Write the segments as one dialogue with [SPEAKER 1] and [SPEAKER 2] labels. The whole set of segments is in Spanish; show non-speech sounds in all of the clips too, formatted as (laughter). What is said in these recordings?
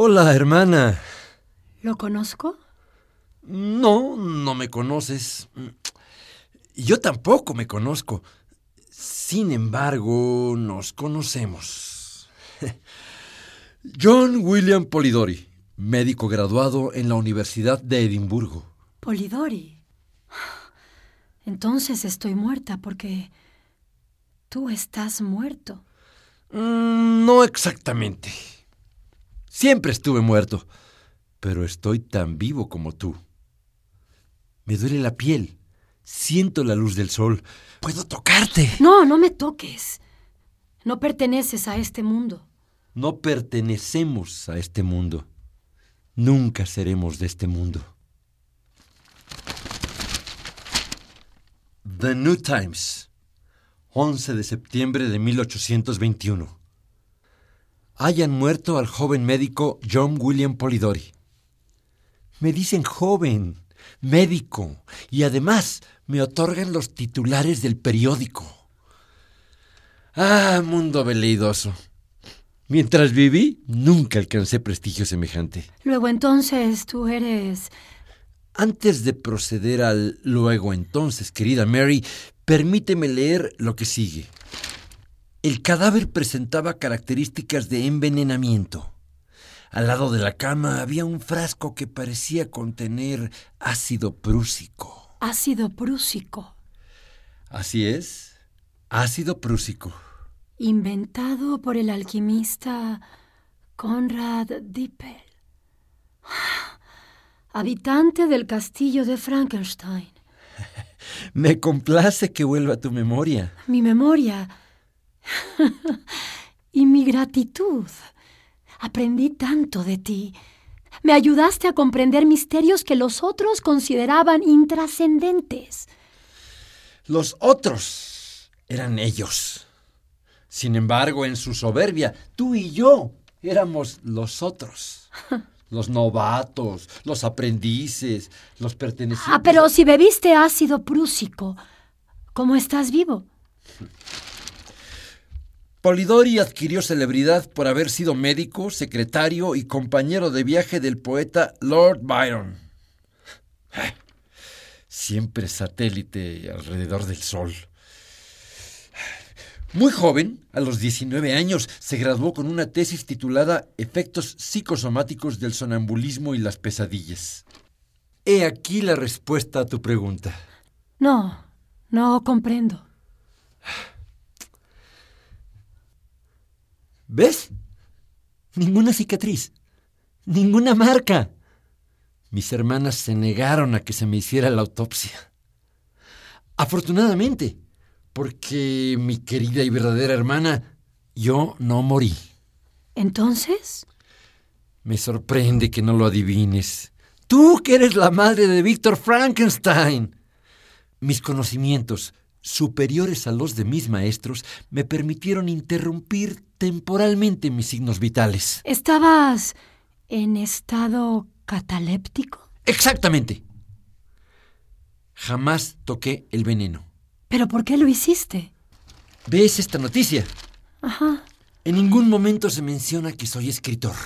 [SPEAKER 1] Hola, hermana.
[SPEAKER 2] ¿Lo conozco?
[SPEAKER 1] No, no me conoces. Yo tampoco me conozco. Sin embargo, nos conocemos. (laughs) John William Polidori, médico graduado en la Universidad de Edimburgo.
[SPEAKER 2] Polidori. Entonces estoy muerta porque tú estás muerto.
[SPEAKER 1] Mm, no exactamente. Siempre estuve muerto, pero estoy tan vivo como tú. Me duele la piel, siento la luz del sol, puedo tocarte.
[SPEAKER 2] No, no me toques. No perteneces a este mundo.
[SPEAKER 1] No pertenecemos a este mundo. Nunca seremos de este mundo. The New Times, 11 de septiembre de 1821 hayan muerto al joven médico John William Polidori. Me dicen joven, médico, y además me otorgan los titulares del periódico. Ah, mundo veleidoso. Mientras viví, nunca alcancé prestigio semejante.
[SPEAKER 2] Luego entonces tú eres...
[SPEAKER 1] Antes de proceder al luego entonces, querida Mary, permíteme leer lo que sigue. El cadáver presentaba características de envenenamiento. Al lado de la cama había un frasco que parecía contener ácido prúsico.
[SPEAKER 2] Ácido prúsico.
[SPEAKER 1] Así es, ácido prúsico.
[SPEAKER 2] Inventado por el alquimista Conrad Dippel. (sighs) Habitante del castillo de Frankenstein. (laughs)
[SPEAKER 1] Me complace que vuelva a tu memoria.
[SPEAKER 2] Mi memoria (laughs) y mi gratitud. Aprendí tanto de ti. Me ayudaste a comprender misterios que los otros consideraban intrascendentes.
[SPEAKER 1] Los otros eran ellos. Sin embargo, en su soberbia, tú y yo éramos los otros. (laughs) Los novatos, los aprendices, los pertenecientes.
[SPEAKER 2] Ah, pero si bebiste ácido prúsico, ¿cómo estás vivo? (laughs)
[SPEAKER 1] Polidori adquirió celebridad por haber sido médico, secretario y compañero de viaje del poeta Lord Byron. Siempre satélite alrededor del Sol. Muy joven, a los 19 años, se graduó con una tesis titulada Efectos psicosomáticos del sonambulismo y las pesadillas. He aquí la respuesta a tu pregunta.
[SPEAKER 2] No, no comprendo.
[SPEAKER 1] ¿Ves? Ninguna cicatriz. Ninguna marca. Mis hermanas se negaron a que se me hiciera la autopsia. Afortunadamente, porque mi querida y verdadera hermana, yo no morí.
[SPEAKER 2] ¿Entonces?
[SPEAKER 1] Me sorprende que no lo adivines. Tú que eres la madre de Víctor Frankenstein. Mis conocimientos, superiores a los de mis maestros, me permitieron interrumpir temporalmente mis signos vitales.
[SPEAKER 2] ¿Estabas en estado cataléptico?
[SPEAKER 1] Exactamente. Jamás toqué el veneno.
[SPEAKER 2] ¿Pero por qué lo hiciste?
[SPEAKER 1] ¿Ves esta noticia?
[SPEAKER 2] Ajá.
[SPEAKER 1] En ningún momento se menciona que soy escritor.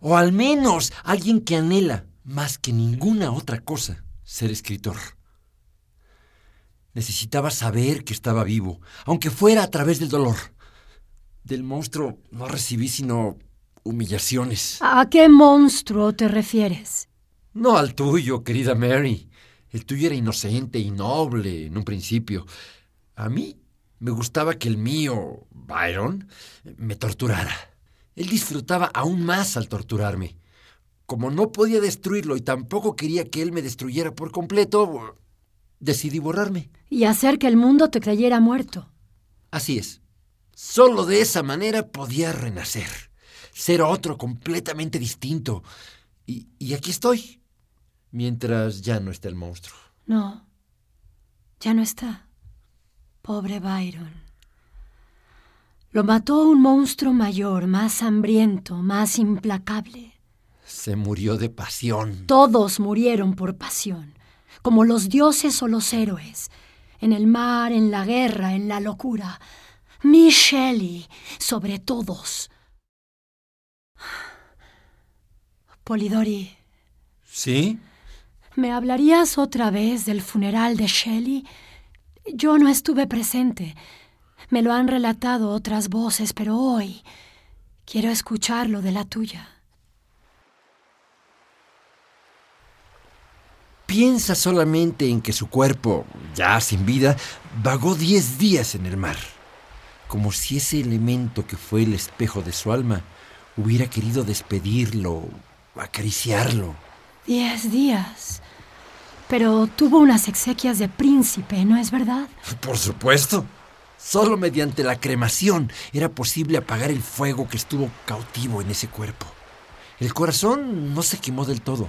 [SPEAKER 1] O al menos alguien que anhela, más que ninguna otra cosa, ser escritor. Necesitaba saber que estaba vivo, aunque fuera a través del dolor. Del monstruo no recibí sino humillaciones.
[SPEAKER 2] ¿A qué monstruo te refieres?
[SPEAKER 1] No al tuyo, querida Mary. El tuyo era inocente y noble en un principio. A mí me gustaba que el mío, Byron, me torturara. Él disfrutaba aún más al torturarme. Como no podía destruirlo y tampoco quería que él me destruyera por completo, decidí borrarme.
[SPEAKER 2] Y hacer que el mundo te creyera muerto.
[SPEAKER 1] Así es. Solo de esa manera podía renacer, ser otro completamente distinto. Y, y aquí estoy, mientras ya no está el monstruo.
[SPEAKER 2] No, ya no está. Pobre Byron. Lo mató un monstruo mayor, más hambriento, más implacable.
[SPEAKER 1] Se murió de pasión.
[SPEAKER 2] Todos murieron por pasión, como los dioses o los héroes, en el mar, en la guerra, en la locura. Mi Shelley, sobre todos. Polidori,
[SPEAKER 1] ¿Sí?
[SPEAKER 2] ¿me hablarías otra vez del funeral de Shelley? Yo no estuve presente. Me lo han relatado otras voces, pero hoy quiero escucharlo de la tuya.
[SPEAKER 1] Piensa solamente en que su cuerpo, ya sin vida, vagó diez días en el mar, como si ese elemento que fue el espejo de su alma hubiera querido despedirlo, acariciarlo.
[SPEAKER 2] Diez días. Pero tuvo unas exequias de príncipe, ¿no es verdad?
[SPEAKER 1] Por supuesto. Solo mediante la cremación era posible apagar el fuego que estuvo cautivo en ese cuerpo. El corazón no se quemó del todo.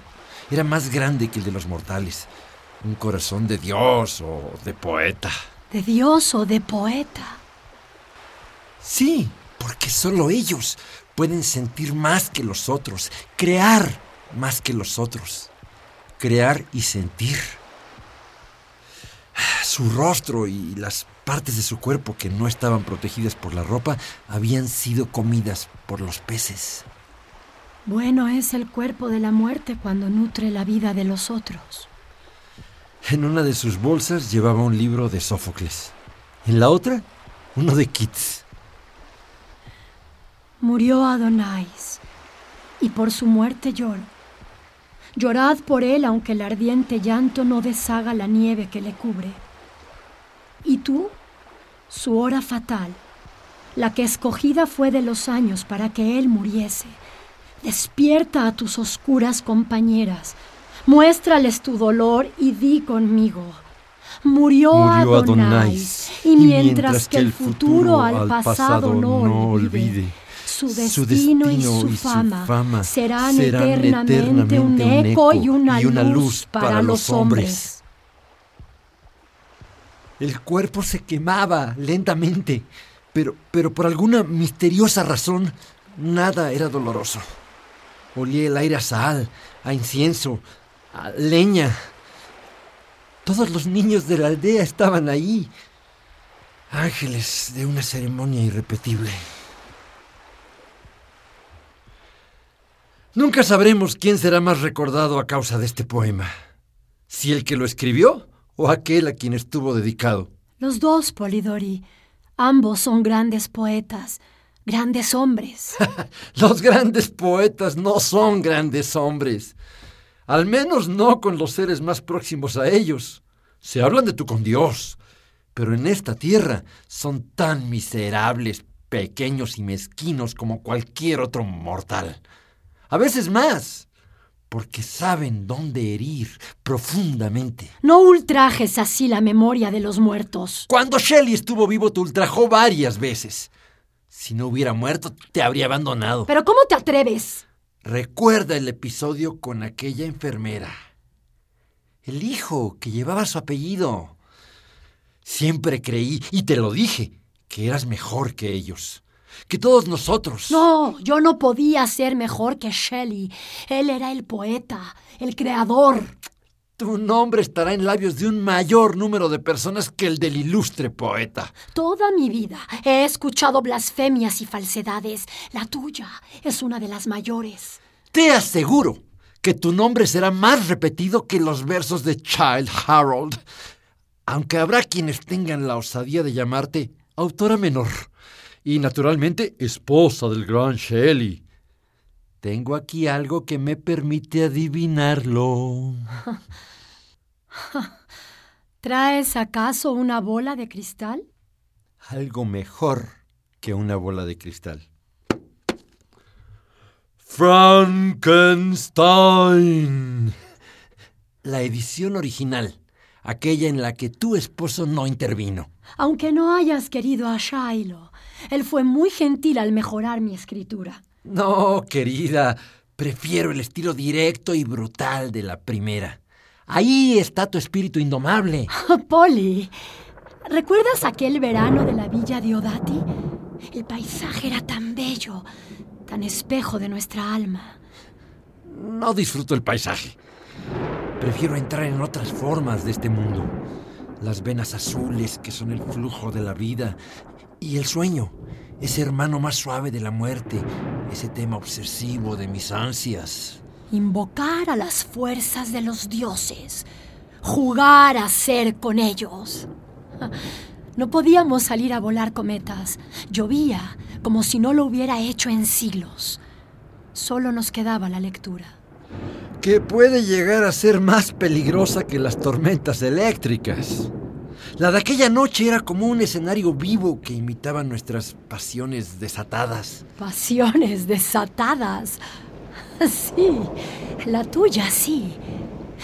[SPEAKER 1] Era más grande que el de los mortales. Un corazón de Dios o de poeta.
[SPEAKER 2] De Dios o de poeta.
[SPEAKER 1] Sí, porque solo ellos pueden sentir más que los otros, crear más que los otros, crear y sentir. Su rostro y las partes de su cuerpo que no estaban protegidas por la ropa habían sido comidas por los peces.
[SPEAKER 2] Bueno es el cuerpo de la muerte cuando nutre la vida de los otros.
[SPEAKER 1] En una de sus bolsas llevaba un libro de Sófocles. En la otra, uno de Keats.
[SPEAKER 2] Murió Adonais, y por su muerte lloro. Llorad por él aunque el ardiente llanto no deshaga la nieve que le cubre. Y tú, su hora fatal, la que escogida fue de los años para que él muriese, despierta a tus oscuras compañeras, muéstrales tu dolor y di conmigo. Murió,
[SPEAKER 1] Murió
[SPEAKER 2] Adonais,
[SPEAKER 1] Adonais,
[SPEAKER 2] y mientras, que el futuro al pasado no olvide, su
[SPEAKER 1] su
[SPEAKER 2] destino, y su
[SPEAKER 1] y su
[SPEAKER 2] fama, serán,
[SPEAKER 1] serán
[SPEAKER 2] eternamente, un
[SPEAKER 1] eternamente un
[SPEAKER 2] eco y una,
[SPEAKER 1] y una
[SPEAKER 2] luz, para,
[SPEAKER 1] para
[SPEAKER 2] los
[SPEAKER 1] los
[SPEAKER 2] hombres.
[SPEAKER 1] hombres. El cuerpo se quemaba lentamente, pero, pero por alguna misteriosa razón nada era doloroso. Olía el aire a sal, a incienso, a leña. Todos los niños de la aldea estaban ahí. Ángeles de una ceremonia irrepetible. Nunca sabremos quién será más recordado a causa de este poema. Si el que lo escribió o aquel a quien estuvo dedicado.
[SPEAKER 2] Los dos, Polidori, ambos son grandes poetas, grandes hombres. (laughs)
[SPEAKER 1] Los grandes poetas no son grandes hombres. Al menos no con los seres más próximos a ellos. Se hablan de tú con Dios, pero en esta tierra son tan miserables, pequeños y mezquinos como cualquier otro mortal. A veces más, porque saben dónde herir profundamente.
[SPEAKER 2] No ultrajes así la memoria de los muertos.
[SPEAKER 1] Cuando Shelley estuvo vivo te ultrajó varias veces. Si no hubiera muerto, te habría abandonado.
[SPEAKER 2] ¿Pero cómo te atreves?
[SPEAKER 1] Recuerda el episodio con aquella enfermera. El hijo que llevaba su apellido. Siempre creí, y te lo dije, que eras mejor que ellos. Que todos nosotros.
[SPEAKER 2] No, yo no podía ser mejor que Shelley. Él era el poeta, el creador.
[SPEAKER 1] Tu nombre estará en labios de un mayor número de personas que el del ilustre poeta.
[SPEAKER 2] Toda mi vida he escuchado blasfemias y falsedades. La tuya es una de las mayores.
[SPEAKER 1] Te aseguro que tu nombre será más repetido que los versos de Child Harold. Aunque habrá quienes tengan la osadía de llamarte autora menor. Y naturalmente esposa del gran Shelley. Tengo aquí algo que me permite adivinarlo. (laughs)
[SPEAKER 2] ¿Traes acaso una bola de cristal?
[SPEAKER 1] Algo mejor que una bola de cristal. Frankenstein. La edición original, aquella en la que tu esposo no intervino.
[SPEAKER 2] Aunque no hayas querido a Shiloh, él fue muy gentil al mejorar mi escritura.
[SPEAKER 1] No, querida, prefiero el estilo directo y brutal de la primera. Ahí está tu espíritu indomable. (laughs)
[SPEAKER 2] Polly, ¿recuerdas aquel verano de la villa de Odati? El paisaje era tan bello, tan espejo de nuestra alma.
[SPEAKER 1] No disfruto el paisaje. Prefiero entrar en otras formas de este mundo. Las venas azules que son el flujo de la vida y el sueño, ese hermano más suave de la muerte, ese tema obsesivo de mis ansias.
[SPEAKER 2] invocar a las fuerzas de los dioses, jugar a ser con ellos. No podíamos salir a volar cometas. Llovía como si no lo hubiera hecho en siglos. Solo nos quedaba la lectura.
[SPEAKER 1] Que puede llegar a ser más peligrosa que las tormentas eléctricas. La de aquella noche era como un escenario vivo que imitaba nuestras pasiones desatadas.
[SPEAKER 2] Pasiones desatadas. Sí, la tuya sí.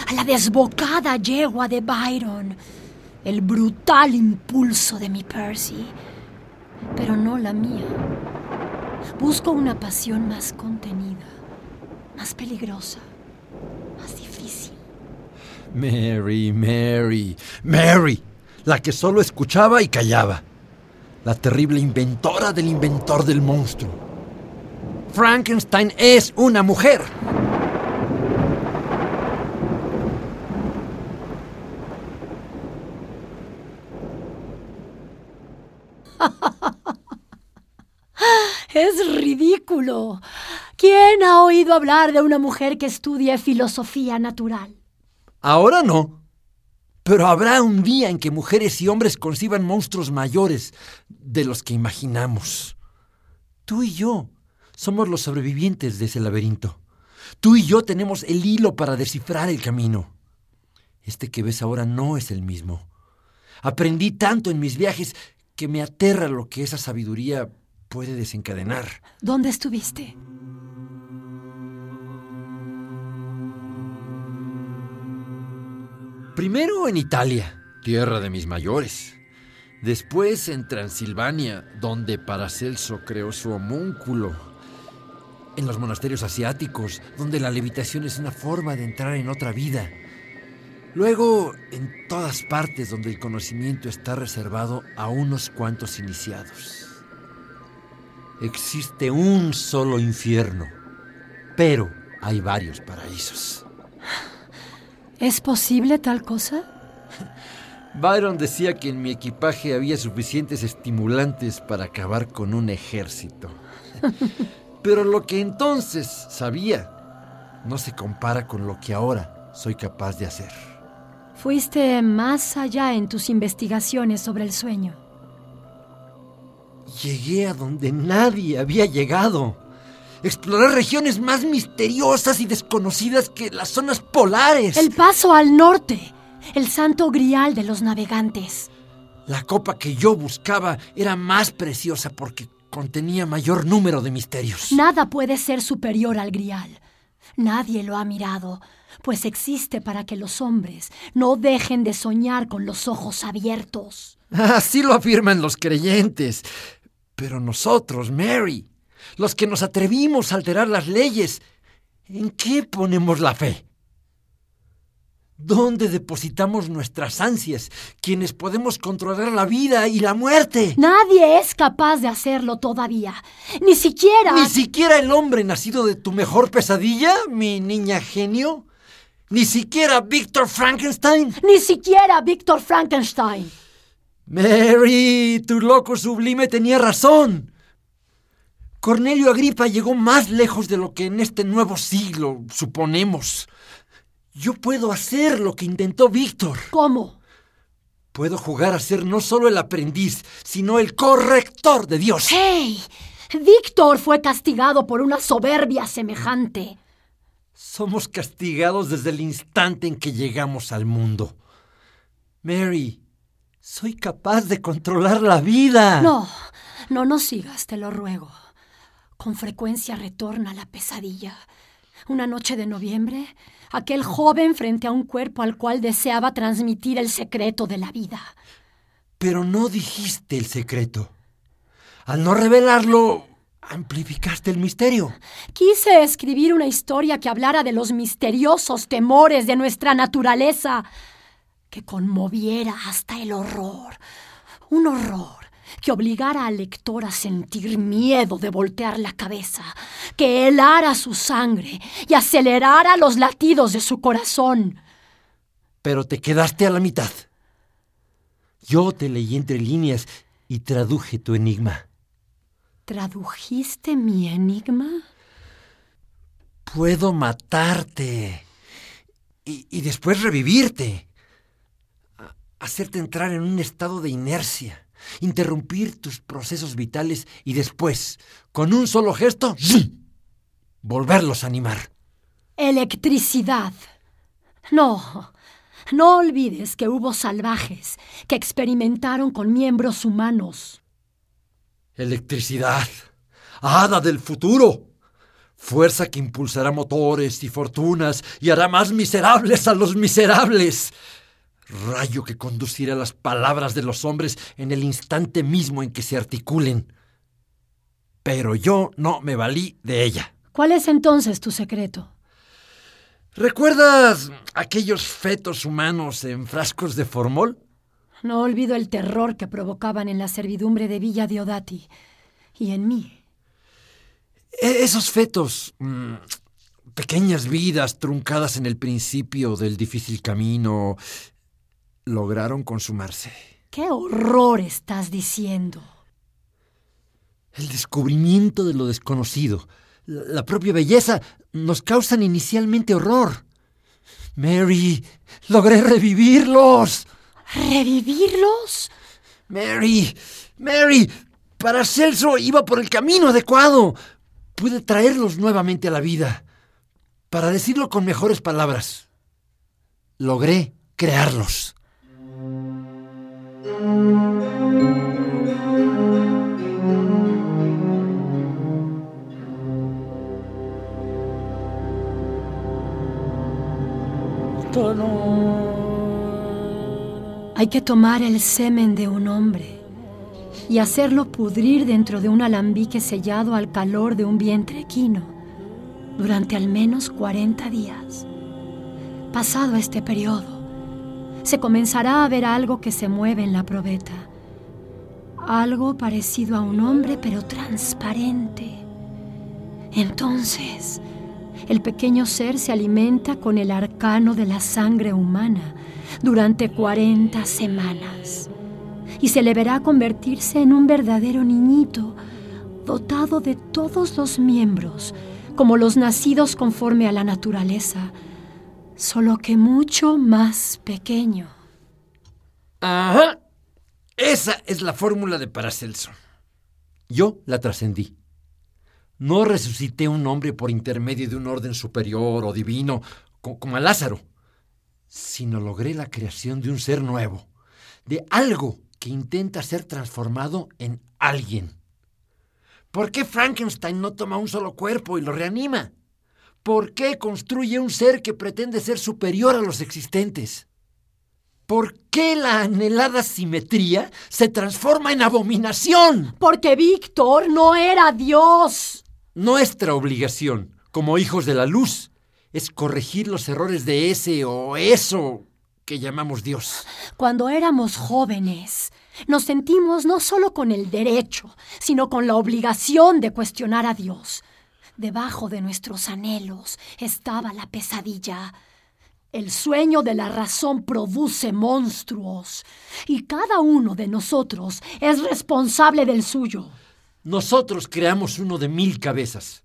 [SPEAKER 2] A la desbocada yegua de Byron. El brutal impulso de mi Percy. Pero no la mía. Busco una pasión más contenida, más peligrosa, más difícil.
[SPEAKER 1] Mary, Mary, Mary, la que solo escuchaba y callaba. La terrible inventora del inventor del monstruo. Frankenstein es una mujer. (laughs)
[SPEAKER 2] Es ridículo. ¿Quién ha oído hablar de una mujer que estudie filosofía natural?
[SPEAKER 1] Ahora no. Pero habrá un día en que mujeres y hombres conciban monstruos mayores de los que imaginamos. Tú y yo somos los sobrevivientes de ese laberinto. Tú y yo tenemos el hilo para descifrar el camino. Este que ves ahora no es el mismo. Aprendí tanto en mis viajes que me aterra lo que esa sabiduría puede desencadenar.
[SPEAKER 2] ¿Dónde estuviste?
[SPEAKER 1] Primero en Italia, tierra de mis mayores. Después en Transilvania, donde Paracelso creó su homúnculo. En los monasterios asiáticos, donde la levitación es una forma de entrar en otra vida. Luego, en todas partes donde el conocimiento está reservado a unos cuantos iniciados. Existe un solo infierno, pero hay varios paraísos.
[SPEAKER 2] ¿Es posible tal cosa?
[SPEAKER 1] Byron decía que en mi equipaje había suficientes estimulantes para acabar con un ejército. (laughs) Pero lo que entonces sabía no se compara con lo que ahora soy capaz de hacer.
[SPEAKER 2] Fuiste más allá en tus investigaciones sobre el sueño.
[SPEAKER 1] Llegué a donde nadie había llegado. Exploré regiones más misteriosas y desconocidas que las zonas polares.
[SPEAKER 2] El paso al norte, el santo grial de los navegantes.
[SPEAKER 1] La copa que yo buscaba era más preciosa porque contenía mayor número de misterios.
[SPEAKER 2] Nada puede ser superior al grial. Nadie lo ha mirado, pues existe para que los hombres no dejen de soñar con los ojos abiertos.
[SPEAKER 1] Así lo afirman los creyentes. Pero nosotros, Mary, los que nos atrevimos a alterar las leyes, ¿en qué ponemos la fe? ¿Dónde depositamos nuestras ansias, quienes podemos controlar la vida y la muerte?
[SPEAKER 2] Nadie es capaz de hacerlo todavía. Ni siquiera...
[SPEAKER 1] ¿Ni siquiera el hombre nacido de tu mejor pesadilla, mi niña genio? ¿Ni siquiera Víctor Frankenstein?
[SPEAKER 2] Ni siquiera Víctor Frankenstein.
[SPEAKER 1] Mary, tu loco sublime tenía razón. Cornelio Agripa llegó más lejos de lo que en este nuevo siglo suponemos. Yo puedo hacer lo que intentó Víctor.
[SPEAKER 2] ¿Cómo?
[SPEAKER 1] Puedo jugar a ser no solo el aprendiz, sino el corrector de Dios.
[SPEAKER 2] ¡Hey! Víctor fue castigado por una soberbia semejante.
[SPEAKER 1] Somos castigados desde el instante en que llegamos al mundo. Mary, soy capaz de controlar la vida.
[SPEAKER 2] No, no, no sigas, te lo ruego. Con frecuencia retorna la pesadilla. Una noche de noviembre, aquel joven frente a un cuerpo al cual deseaba transmitir el secreto de la vida.
[SPEAKER 1] Pero no dijiste el secreto. Al no revelarlo, amplificaste el misterio.
[SPEAKER 2] Quise escribir una historia que hablara de los misteriosos temores de nuestra naturaleza que conmoviera hasta el horror. Un horror que obligara al lector a sentir miedo de voltear la cabeza, que helara su sangre y acelerara los latidos de su corazón.
[SPEAKER 1] Pero te quedaste a la mitad. Yo te leí entre líneas y traduje tu enigma.
[SPEAKER 2] ¿Tradujiste mi enigma?
[SPEAKER 1] Puedo matarte y, y después revivirte, hacerte entrar en un estado de inercia, interrumpir tus procesos vitales y después, con un solo gesto, ¡zum! volverlos a animar.
[SPEAKER 2] Electricidad. No, no olvides que hubo salvajes que experimentaron con miembros humanos.
[SPEAKER 1] Electricidad, hada del futuro, fuerza que impulsará motores y fortunas y hará más miserables a los miserables. Rayo que conducirá las palabras de los hombres en el instante mismo en que se articulen. Pero yo no me valí de ella.
[SPEAKER 2] ¿Cuál es entonces tu secreto?
[SPEAKER 1] ¿Recuerdas aquellos fetos humanos en frascos de formol?
[SPEAKER 2] No olvido el terror que provocaban en la servidumbre de Villa Diodati y en mí.
[SPEAKER 1] E- Esos fetos, mm, pequeñas vidas truncadas en el principio del difícil camino, lograron consumarse.
[SPEAKER 2] ¿Qué horror estás diciendo?
[SPEAKER 1] El descubrimiento de lo desconocido, la propia belleza, nos causan inicialmente horror. Mary, logré revivirlos.
[SPEAKER 2] ¿Revivirlos?
[SPEAKER 1] Mary, Mary, Paracelso iba por el camino adecuado. Pude traerlos nuevamente a la vida. Para decirlo con mejores palabras, logré crearlos.
[SPEAKER 2] Hay que tomar el semen de un hombre y hacerlo pudrir dentro de un alambique sellado al calor de un vientre equino durante al menos 40 días. Pasado este periodo, se comenzará a ver algo que se mueve en la probeta. Algo parecido a un hombre pero transparente. Entonces, el pequeño ser se alimenta con el arcano de la sangre humana durante 40 semanas y se le verá convertirse en un verdadero niñito dotado de todos los miembros como los nacidos conforme a la naturaleza, solo que mucho más pequeño.
[SPEAKER 1] Ajá. Esa es la fórmula de Paracelso. Yo la trascendí. No resucité un hombre por intermedio de un orden superior o divino, co- como a Lázaro, sino logré la creación de un ser nuevo, de algo que intenta ser transformado en alguien. ¿Por qué Frankenstein no toma un solo cuerpo y lo reanima? ¿Por qué construye un ser que pretende ser superior a los existentes? ¿Por qué la anhelada simetría se transforma en abominación?
[SPEAKER 2] Porque Víctor no era Dios.
[SPEAKER 1] Nuestra obligación, como hijos de la luz, es corregir los errores de ese o eso que llamamos Dios.
[SPEAKER 2] Cuando éramos jóvenes, nos sentimos no solo con el derecho, sino con la obligación de cuestionar a Dios. Debajo de nuestros anhelos estaba la pesadilla. El sueño de la razón produce monstruos, y cada uno de nosotros es responsable del suyo.
[SPEAKER 1] Nosotros creamos uno de mil cabezas,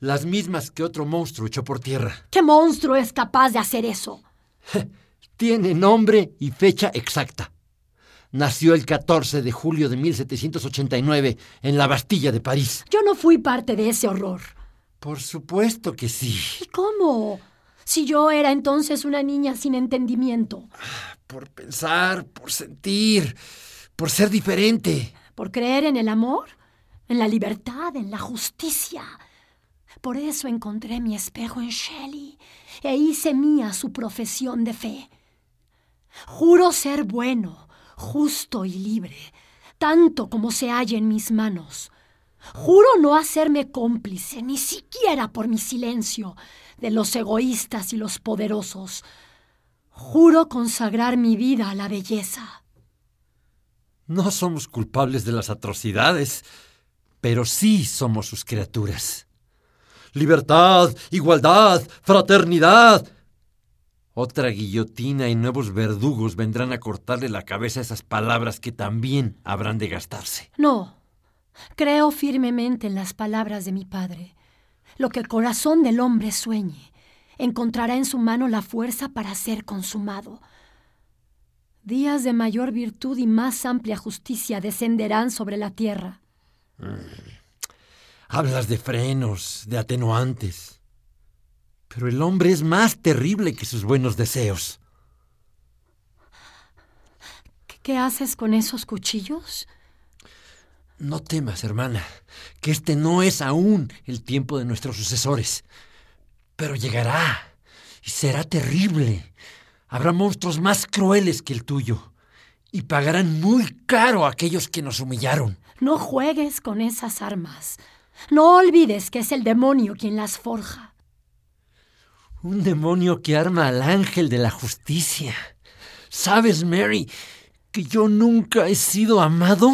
[SPEAKER 1] las mismas que otro monstruo echó por tierra.
[SPEAKER 2] ¿Qué monstruo es capaz de hacer eso?
[SPEAKER 1] Tiene nombre y fecha exacta. Nació el 14 de julio de 1789 en la Bastilla de París.
[SPEAKER 2] Yo no fui parte de ese horror.
[SPEAKER 1] Por supuesto que sí.
[SPEAKER 2] ¿Y cómo? Si yo era entonces una niña sin entendimiento,
[SPEAKER 1] Por pensar, por sentir, por ser diferente.
[SPEAKER 2] por creer en el amor, en la libertad, en la justicia. Por eso encontré mi espejo en Shelley e hice mía su profesión de fe. Juro ser bueno, justo y libre, tanto como se halla en mis manos. Juro no hacerme cómplice, ni siquiera por mi silencio, de los egoístas y los poderosos. Juro consagrar mi vida a la belleza.
[SPEAKER 1] No somos culpables de las atrocidades, pero sí somos sus criaturas. Libertad, igualdad, fraternidad. Otra guillotina y nuevos verdugos vendrán a cortarle la cabeza a esas palabras que también habrán de gastarse.
[SPEAKER 2] No, creo firmemente en las palabras de mi padre. Lo que el corazón del hombre sueñe, encontrará en su mano la fuerza para ser consumado. Días de mayor virtud y más amplia justicia descenderán sobre la tierra.
[SPEAKER 1] Hablas de frenos, de atenuantes. Pero el hombre es más terrible que sus buenos deseos.
[SPEAKER 2] ¿Qué haces con esos cuchillos?
[SPEAKER 1] No temas, hermana, que este no es aún el tiempo de nuestros sucesores. Pero llegará y será terrible. Habrá monstruos más crueles que el tuyo y pagarán muy caro a aquellos que nos humillaron.
[SPEAKER 2] No juegues con esas armas. No olvides que es el demonio quien las forja.
[SPEAKER 1] Un demonio que arma al ángel de la justicia. ¿Sabes, Mary, que yo nunca he sido amado?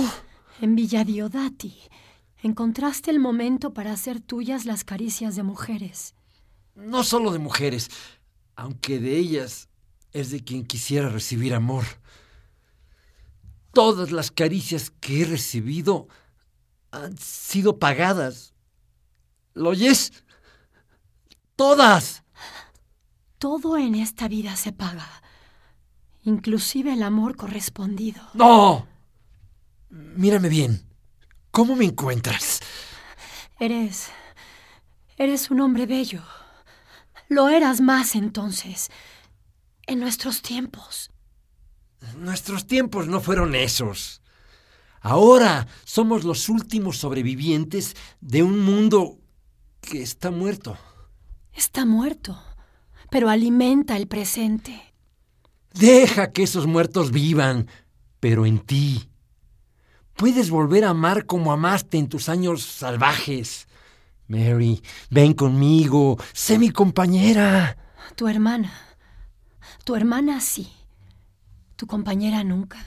[SPEAKER 2] En Villadiodati encontraste el momento para hacer tuyas las caricias de mujeres.
[SPEAKER 1] No solo de mujeres, aunque de ellas es de quien quisiera recibir amor. Todas las caricias que he recibido han sido pagadas. ¿Lo oyes? Todas.
[SPEAKER 2] Todo en esta vida se paga, inclusive el amor correspondido.
[SPEAKER 1] No. Mírame bien. ¿Cómo me encuentras?
[SPEAKER 2] Eres... Eres un hombre bello. Lo eras más entonces, en nuestros tiempos.
[SPEAKER 1] Nuestros tiempos no fueron esos. Ahora somos los últimos sobrevivientes de un mundo que está muerto.
[SPEAKER 2] Está muerto, pero alimenta el presente.
[SPEAKER 1] Deja que esos muertos vivan, pero en ti. Puedes volver a amar como amaste en tus años salvajes. Mary, ven conmigo, sé mi compañera.
[SPEAKER 2] Tu hermana. Tu hermana sí. Tu compañera nunca.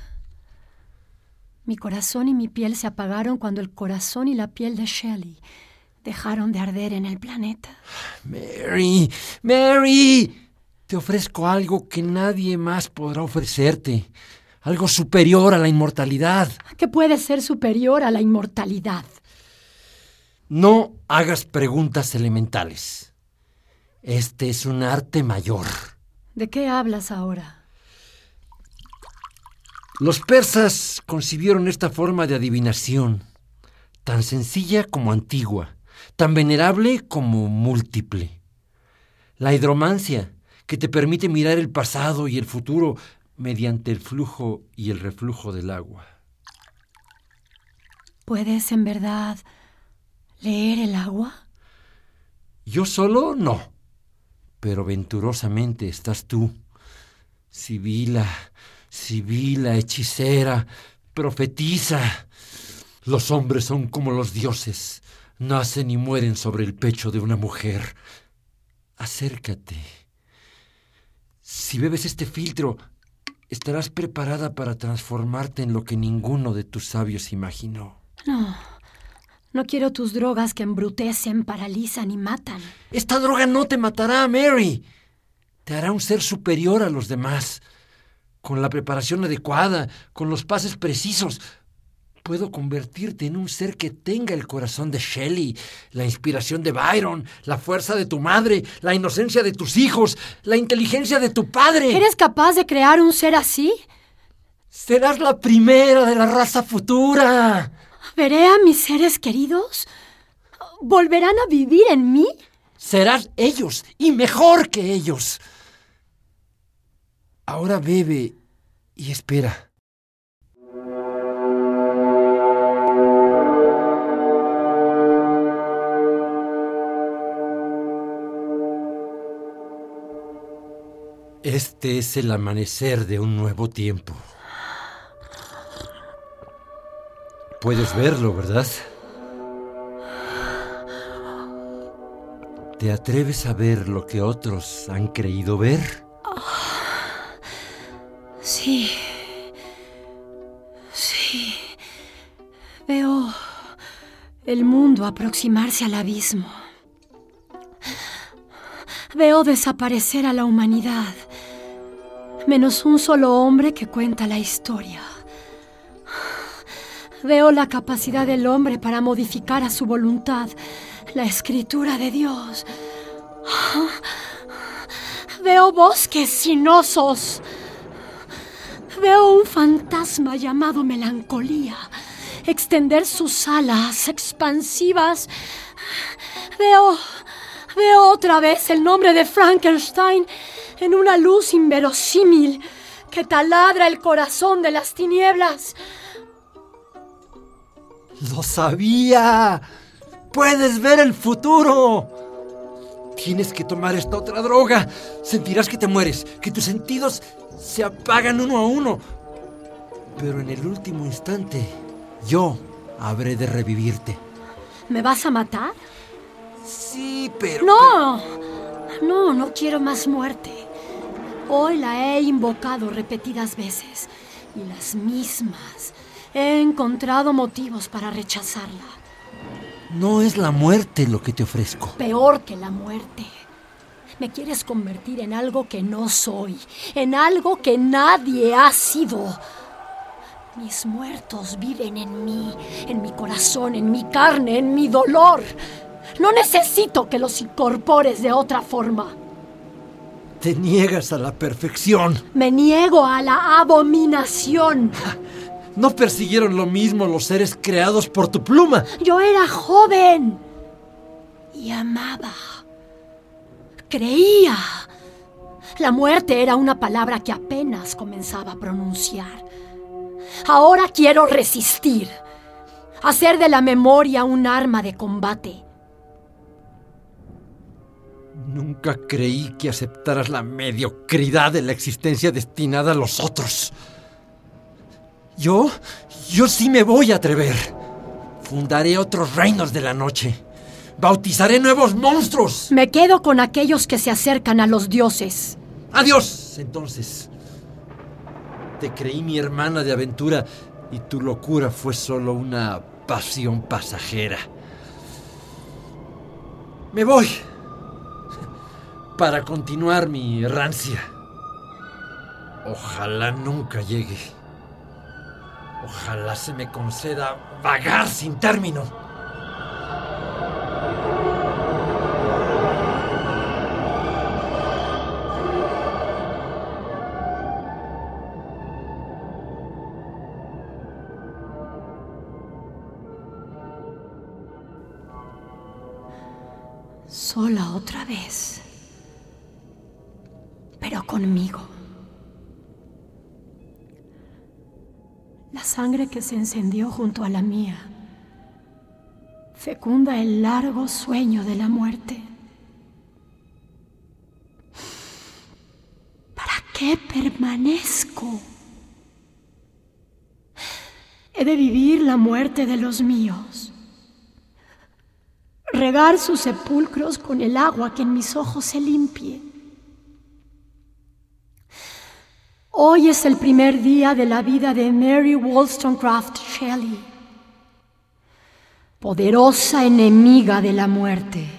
[SPEAKER 2] Mi corazón y mi piel se apagaron cuando el corazón y la piel de Shelley dejaron de arder en el planeta.
[SPEAKER 1] Mary, Mary, te ofrezco algo que nadie más podrá ofrecerte. Algo superior a la inmortalidad.
[SPEAKER 2] ¿Qué puede ser superior a la inmortalidad?
[SPEAKER 1] No hagas preguntas elementales. Este es un arte mayor.
[SPEAKER 2] ¿De qué hablas ahora?
[SPEAKER 1] Los persas concibieron esta forma de adivinación, tan sencilla como antigua, tan venerable como múltiple. La hidromancia, que te permite mirar el pasado y el futuro mediante el flujo y el reflujo del agua.
[SPEAKER 2] ¿Puedes en verdad leer el agua?
[SPEAKER 1] Yo solo no, pero venturosamente estás tú, Sibila, Sibila, hechicera, profetiza. Los hombres son como los dioses, nacen y mueren sobre el pecho de una mujer. Acércate. Si bebes este filtro, estarás preparada para transformarte en lo que ninguno de tus sabios imaginó.
[SPEAKER 2] No. No quiero tus drogas que embrutecen, paralizan y matan.
[SPEAKER 1] Esta droga no te matará, Mary. Te hará un ser superior a los demás. Con la preparación adecuada, con los pases precisos, puedo convertirte en un ser que tenga el corazón de Shelley, la inspiración de Byron, la fuerza de tu madre, la inocencia de tus hijos, la inteligencia de tu padre.
[SPEAKER 2] ¿Eres capaz de crear un ser así?
[SPEAKER 1] Serás la primera de la raza futura.
[SPEAKER 2] ¿Veré a mis seres queridos? ¿Volverán a vivir en mí?
[SPEAKER 1] Serás ellos y mejor que ellos. Ahora bebe y espera. Este es el amanecer de un nuevo tiempo. Puedes verlo, ¿verdad? ¿Te atreves a ver lo que otros han creído ver?
[SPEAKER 2] Sí. Sí. Veo el mundo aproximarse al abismo. Veo desaparecer a la humanidad, menos un solo hombre que cuenta la historia. Veo la capacidad del hombre para modificar a su voluntad La escritura de Dios. Veo bosques sinosos. Veo un fantasma llamado melancolía extender sus alas expansivas. Veo. Veo otra vez el nombre de Frankenstein en una luz inverosímil que taladra el corazón de las tinieblas.
[SPEAKER 1] ¡Lo sabía! ¡Puedes ver el futuro! Tienes que tomar esta otra droga. Sentirás que te mueres, que tus sentidos se apagan uno a uno. Pero en el último instante, yo habré de revivirte.
[SPEAKER 2] ¿Me vas a matar?
[SPEAKER 1] Sí, pero...
[SPEAKER 2] No, no, no quiero más muerte. Hoy la he invocado repetidas veces y las mismas. He encontrado motivos para rechazarla.
[SPEAKER 1] No es la muerte lo que te ofrezco.
[SPEAKER 2] Peor que la muerte. Me quieres convertir en algo que no soy, en algo que nadie ha sido. Mis muertos viven en mí, en mi corazón, en mi carne, en mi dolor. No necesito que los incorpores de otra forma.
[SPEAKER 1] Te niegas a la perfección.
[SPEAKER 2] Me niego a la abominación.
[SPEAKER 1] ¿No persiguieron lo mismo los seres creados por tu pluma?
[SPEAKER 2] Yo era joven y amaba. Creía. La muerte era una palabra que apenas comenzaba a pronunciar. Ahora quiero resistir. Hacer de la memoria un arma de combate.
[SPEAKER 1] Nunca creí que aceptaras la mediocridad de la existencia destinada a los otros. Yo, yo sí me voy a atrever. Fundaré otros reinos de la noche. Bautizaré nuevos monstruos.
[SPEAKER 2] Me quedo con aquellos que se acercan a los dioses.
[SPEAKER 1] Adiós, entonces. Te creí mi hermana de aventura y tu locura fue solo una pasión pasajera. Me voy para continuar mi errancia. Ojalá nunca llegue. Ojalá se me conceda vagar sin término.
[SPEAKER 2] Sola otra vez pero conmigo. La sangre que se encendió junto a la mía fecunda el largo sueño de la muerte. ¿Para qué permanezco? He de vivir la muerte de los míos, regar sus sepulcros con el agua que en mis ojos se limpie Hoy es el primer día de la vida de Mary Wollstonecraft Shelley, poderosa enemiga de la muerte.